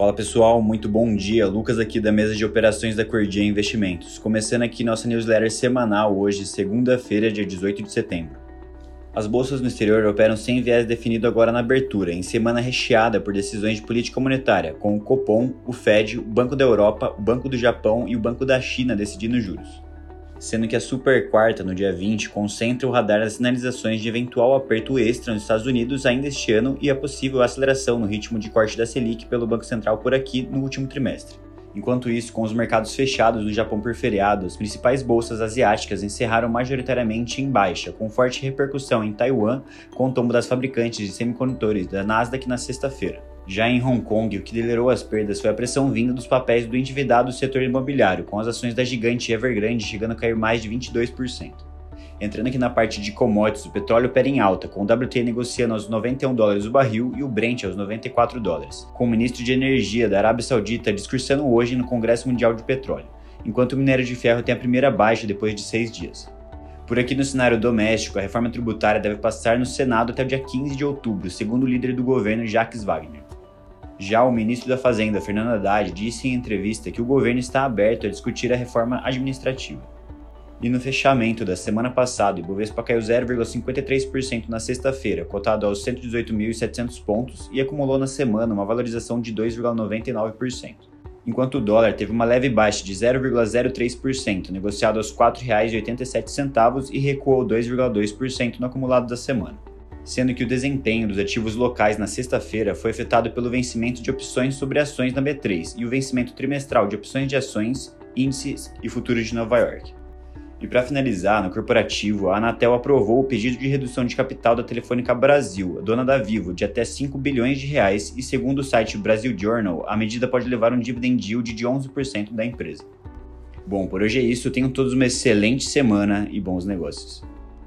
Fala pessoal, muito bom dia. Lucas aqui da mesa de operações da Cordia Investimentos. Começando aqui nossa newsletter semanal hoje, segunda-feira, dia 18 de setembro. As bolsas no exterior operam sem viés definido agora na abertura, em semana recheada por decisões de política monetária, com o Copom, o Fed, o Banco da Europa, o Banco do Japão e o Banco da China decidindo juros sendo que a super quarta, no dia 20, concentra o radar das sinalizações de eventual aperto extra nos Estados Unidos ainda este ano e a possível aceleração no ritmo de corte da Selic pelo Banco Central por aqui no último trimestre. Enquanto isso, com os mercados fechados no Japão por feriado, as principais bolsas asiáticas encerraram majoritariamente em baixa, com forte repercussão em Taiwan, com o tombo das fabricantes de semicondutores da Nasdaq na sexta-feira. Já em Hong Kong, o que liderou as perdas foi a pressão vinda dos papéis do endividado setor imobiliário, com as ações da gigante Evergrande chegando a cair mais de 22%. Entrando aqui na parte de commodities, o petróleo opera em alta, com o WTI negociando aos 91 dólares o barril e o Brent aos 94 dólares, com o ministro de Energia da Arábia Saudita discursando hoje no Congresso Mundial de Petróleo, enquanto o minério de ferro tem a primeira baixa depois de seis dias. Por aqui no cenário doméstico, a reforma tributária deve passar no Senado até o dia 15 de outubro, segundo o líder do governo Jacques Wagner. Já o ministro da Fazenda, Fernando Haddad, disse em entrevista que o governo está aberto a discutir a reforma administrativa. E no fechamento da semana passada, o Ibovespa caiu 0,53% na sexta-feira, cotado aos 118.700 pontos, e acumulou na semana uma valorização de 2,99%. Enquanto o dólar teve uma leve baixa de 0,03%, negociado aos R$ 4,87 e recuou 2,2% no acumulado da semana sendo que o desempenho dos ativos locais na sexta-feira foi afetado pelo vencimento de opções sobre ações na B3 e o vencimento trimestral de opções de ações, índices e futuros de Nova York. E para finalizar, no corporativo, a Anatel aprovou o pedido de redução de capital da Telefônica Brasil, dona da Vivo, de até 5 bilhões de reais e segundo o site Brasil Journal, a medida pode levar um dividend yield de 11% da empresa. Bom, por hoje é isso, tenham todos uma excelente semana e bons negócios.